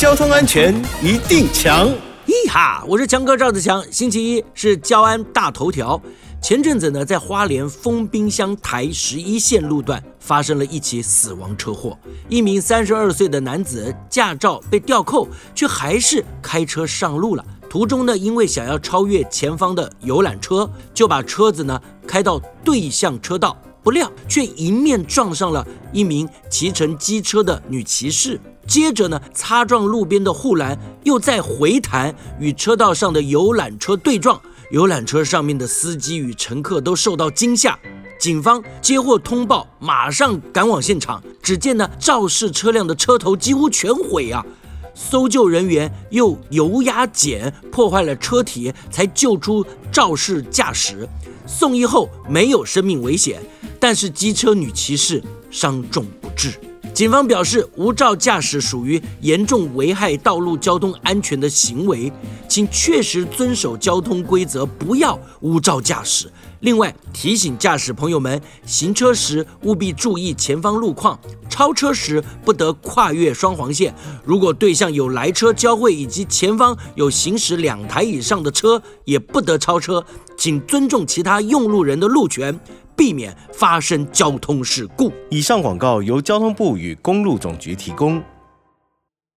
交通安全一定强！咿哈，我是强哥赵子强。星期一是交安大头条。前阵子呢，在花莲丰滨乡台十一线路段发生了一起死亡车祸，一名三十二岁的男子驾照被吊扣，却还是开车上路了。途中呢，因为想要超越前方的游览车，就把车子呢开到对向车道，不料却迎面撞上了一名骑乘机车的女骑士，接着呢擦撞路边的护栏，又再回弹与车道上的游览车对撞，游览车上面的司机与乘客都受到惊吓。警方接获通报，马上赶往现场，只见呢肇事车辆的车头几乎全毁啊。搜救人员用油压剪破坏了车体，才救出肇事驾驶。送医后没有生命危险，但是机车女骑士伤重不治。警方表示，无照驾驶属于严重危害道路交通安全的行为，请确实遵守交通规则，不要无照驾驶。另外提醒驾驶朋友们，行车时务必注意前方路况，超车时不得跨越双黄线。如果对向有来车交汇，以及前方有行驶两台以上的车，也不得超车。请尊重其他用路人的路权，避免发生交通事故。以上广告由交通部与公路总局提供。